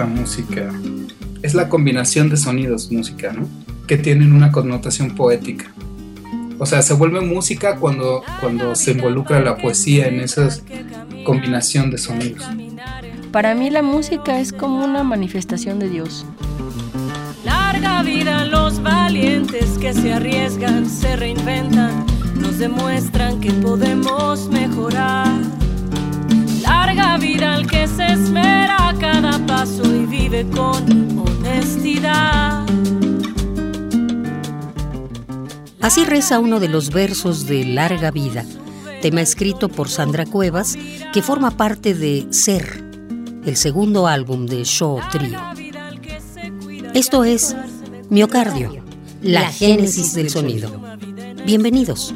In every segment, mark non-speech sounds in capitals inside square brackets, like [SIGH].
La música? Es la combinación de sonidos, música, ¿no? Que tienen una connotación poética. O sea, se vuelve música cuando, cuando se involucra la poesía en esa combinación de sonidos. Para mí la música es como una manifestación de Dios. Larga vida los valientes que se arriesgan, se reinventan, nos demuestran que podemos mejorar. Larga vida al que se esmera a cada paso y vive con honestidad. Así reza uno de los versos de Larga Vida, tema escrito por Sandra Cuevas, que forma parte de Ser, el segundo álbum de Show Trio. Esto es Miocardio, la génesis del sonido. Bienvenidos.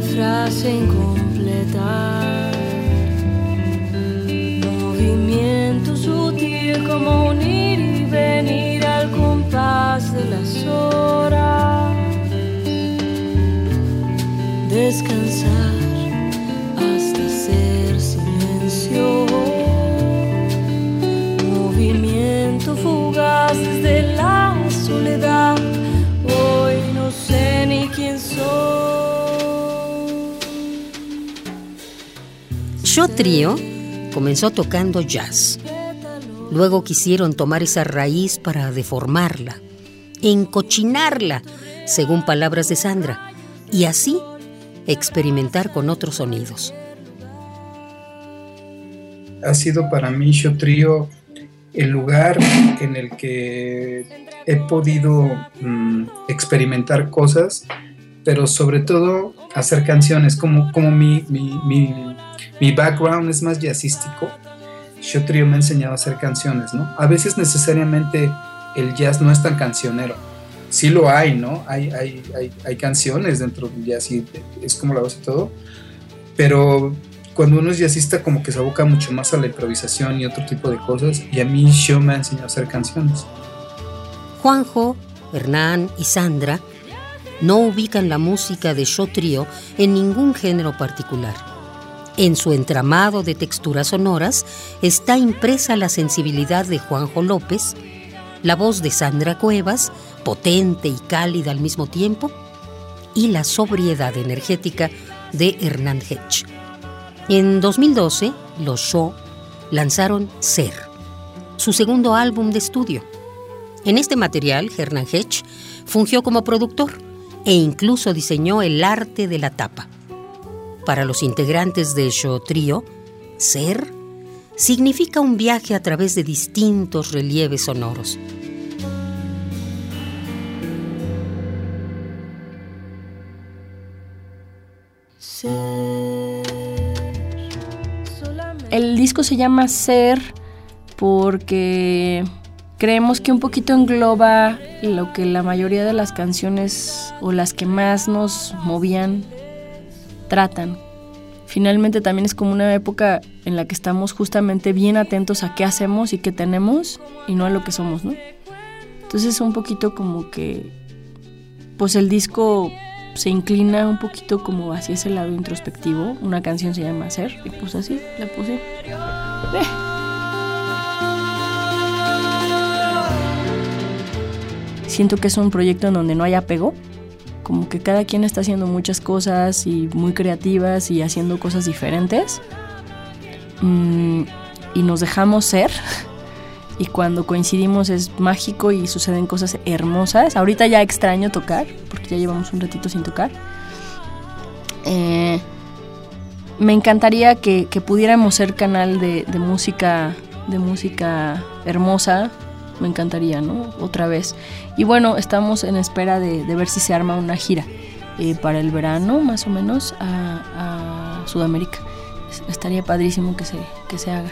Frase incompleta. Movimiento sutil como un ir y venir al compás de las horas. Descansar Yo Trío comenzó tocando jazz. Luego quisieron tomar esa raíz para deformarla, encochinarla, según palabras de Sandra, y así experimentar con otros sonidos. Ha sido para mí Yo Trío el lugar en el que he podido mm, experimentar cosas, pero sobre todo hacer canciones, como, como mi, mi, mi, mi background es más jazzístico. Yo Trio me ha enseñado a hacer canciones, ¿no? A veces necesariamente el jazz no es tan cancionero. Sí lo hay, ¿no? Hay, hay, hay, hay canciones dentro del jazz y es como la base de todo. Pero cuando uno es jazzista como que se aboca mucho más a la improvisación y otro tipo de cosas. Y a mí yo me ha enseñado a hacer canciones. Juanjo, Hernán y Sandra no ubican la música de Yo Trío en ningún género particular. En su entramado de texturas sonoras está impresa la sensibilidad de Juanjo López, la voz de Sandra Cuevas, potente y cálida al mismo tiempo, y la sobriedad energética de Hernán Hedge. En 2012, los Shaw lanzaron Ser, su segundo álbum de estudio. En este material, Hernán Hedge fungió como productor e incluso diseñó el arte de la tapa. Para los integrantes de Show Trio, ser significa un viaje a través de distintos relieves sonoros. El disco se llama Ser porque creemos que un poquito engloba lo que la mayoría de las canciones o las que más nos movían tratan. Finalmente también es como una época en la que estamos justamente bien atentos a qué hacemos y qué tenemos y no a lo que somos, ¿no? Entonces es un poquito como que pues el disco se inclina un poquito como hacia ese lado introspectivo. Una canción se llama Ser y pues así la puse. Eh. Siento que es un proyecto en donde no hay apego, como que cada quien está haciendo muchas cosas y muy creativas y haciendo cosas diferentes. Mm, y nos dejamos ser. [LAUGHS] Y cuando coincidimos es mágico y suceden cosas hermosas. Ahorita ya extraño tocar, porque ya llevamos un ratito sin tocar. Eh, me encantaría que, pudiéramos ser canal de, música de música hermosa me encantaría no otra vez. Y bueno estamos en espera de, ver si se arma una gira eh, para el verano más o menos a, Sudamérica. Estaría padrísimo que se que se haga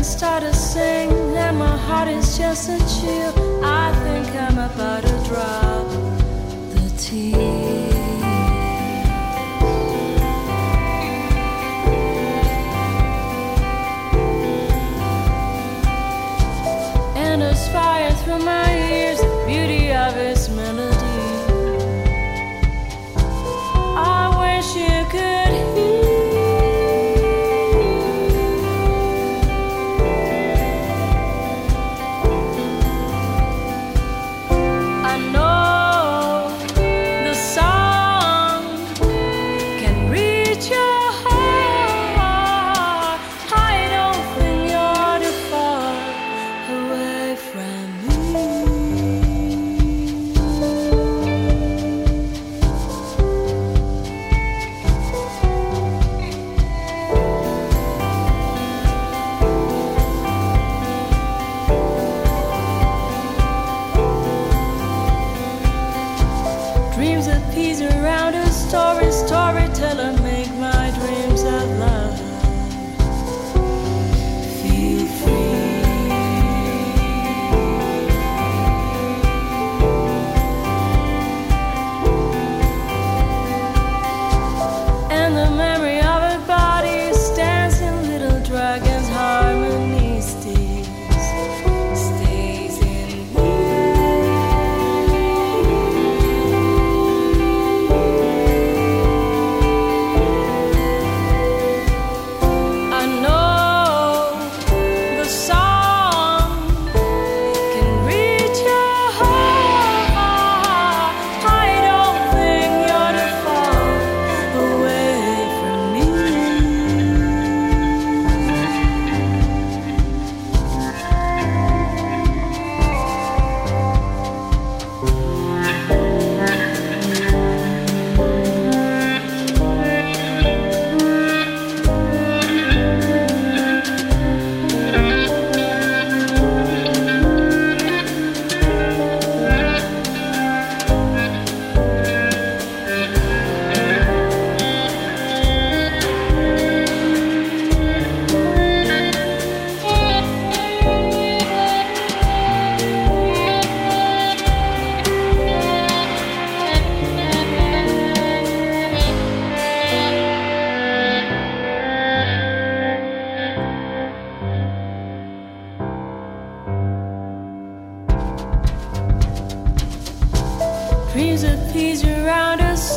and start to sing, and my heart is just a chill. I think I'm about to drop the tear. And there's fire through my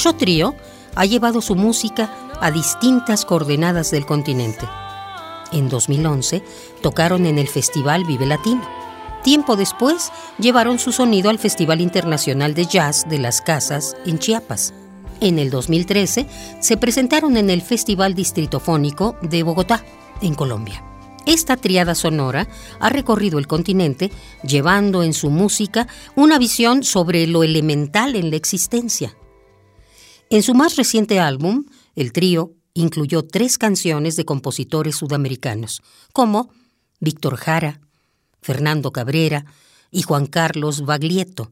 Show Trio ha llevado su música a distintas coordenadas del continente. En 2011 tocaron en el Festival Vive Latino. Tiempo después llevaron su sonido al Festival Internacional de Jazz de las Casas en Chiapas. En el 2013 se presentaron en el Festival Distritofónico de Bogotá, en Colombia. Esta triada sonora ha recorrido el continente llevando en su música una visión sobre lo elemental en la existencia. En su más reciente álbum, el trío incluyó tres canciones de compositores sudamericanos, como Víctor Jara, Fernando Cabrera y Juan Carlos Baglietto.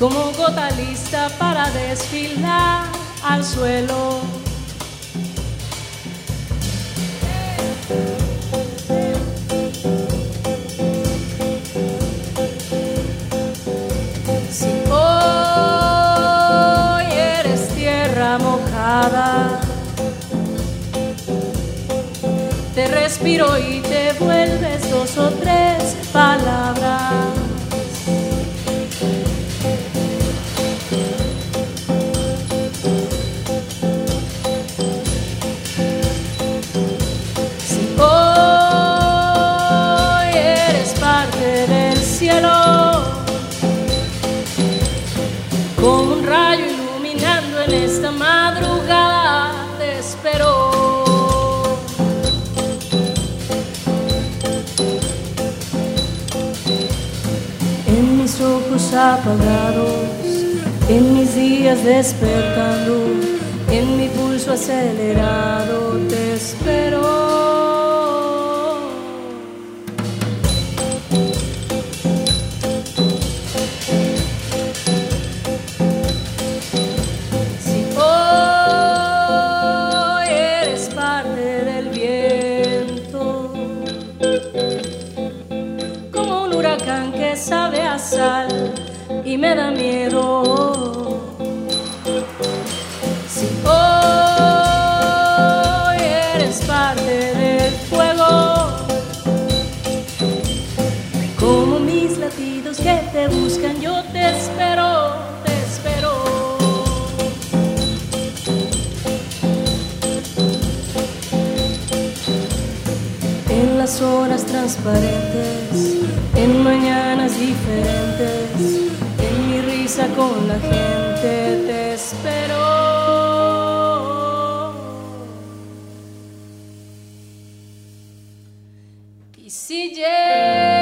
Como gota lista para desfilar al suelo. Si hoy eres tierra mojada, te respiro y te vuelves dos o tres palabras. En mis días despertando, en mi pulso acelerado, te espero. Y si llegas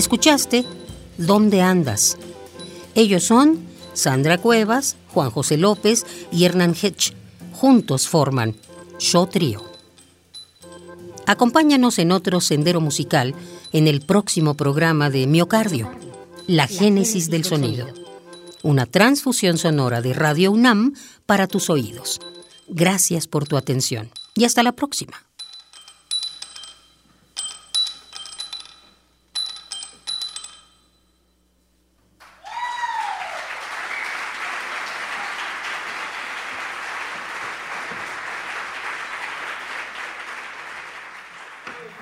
Escuchaste ¿Dónde andas? Ellos son Sandra Cuevas, Juan José López y Hernán Hedge. Juntos forman Show Trío. Acompáñanos en otro sendero musical en el próximo programa de Miocardio, La Génesis del Sonido. Una transfusión sonora de Radio UNAM para tus oídos. Gracias por tu atención y hasta la próxima.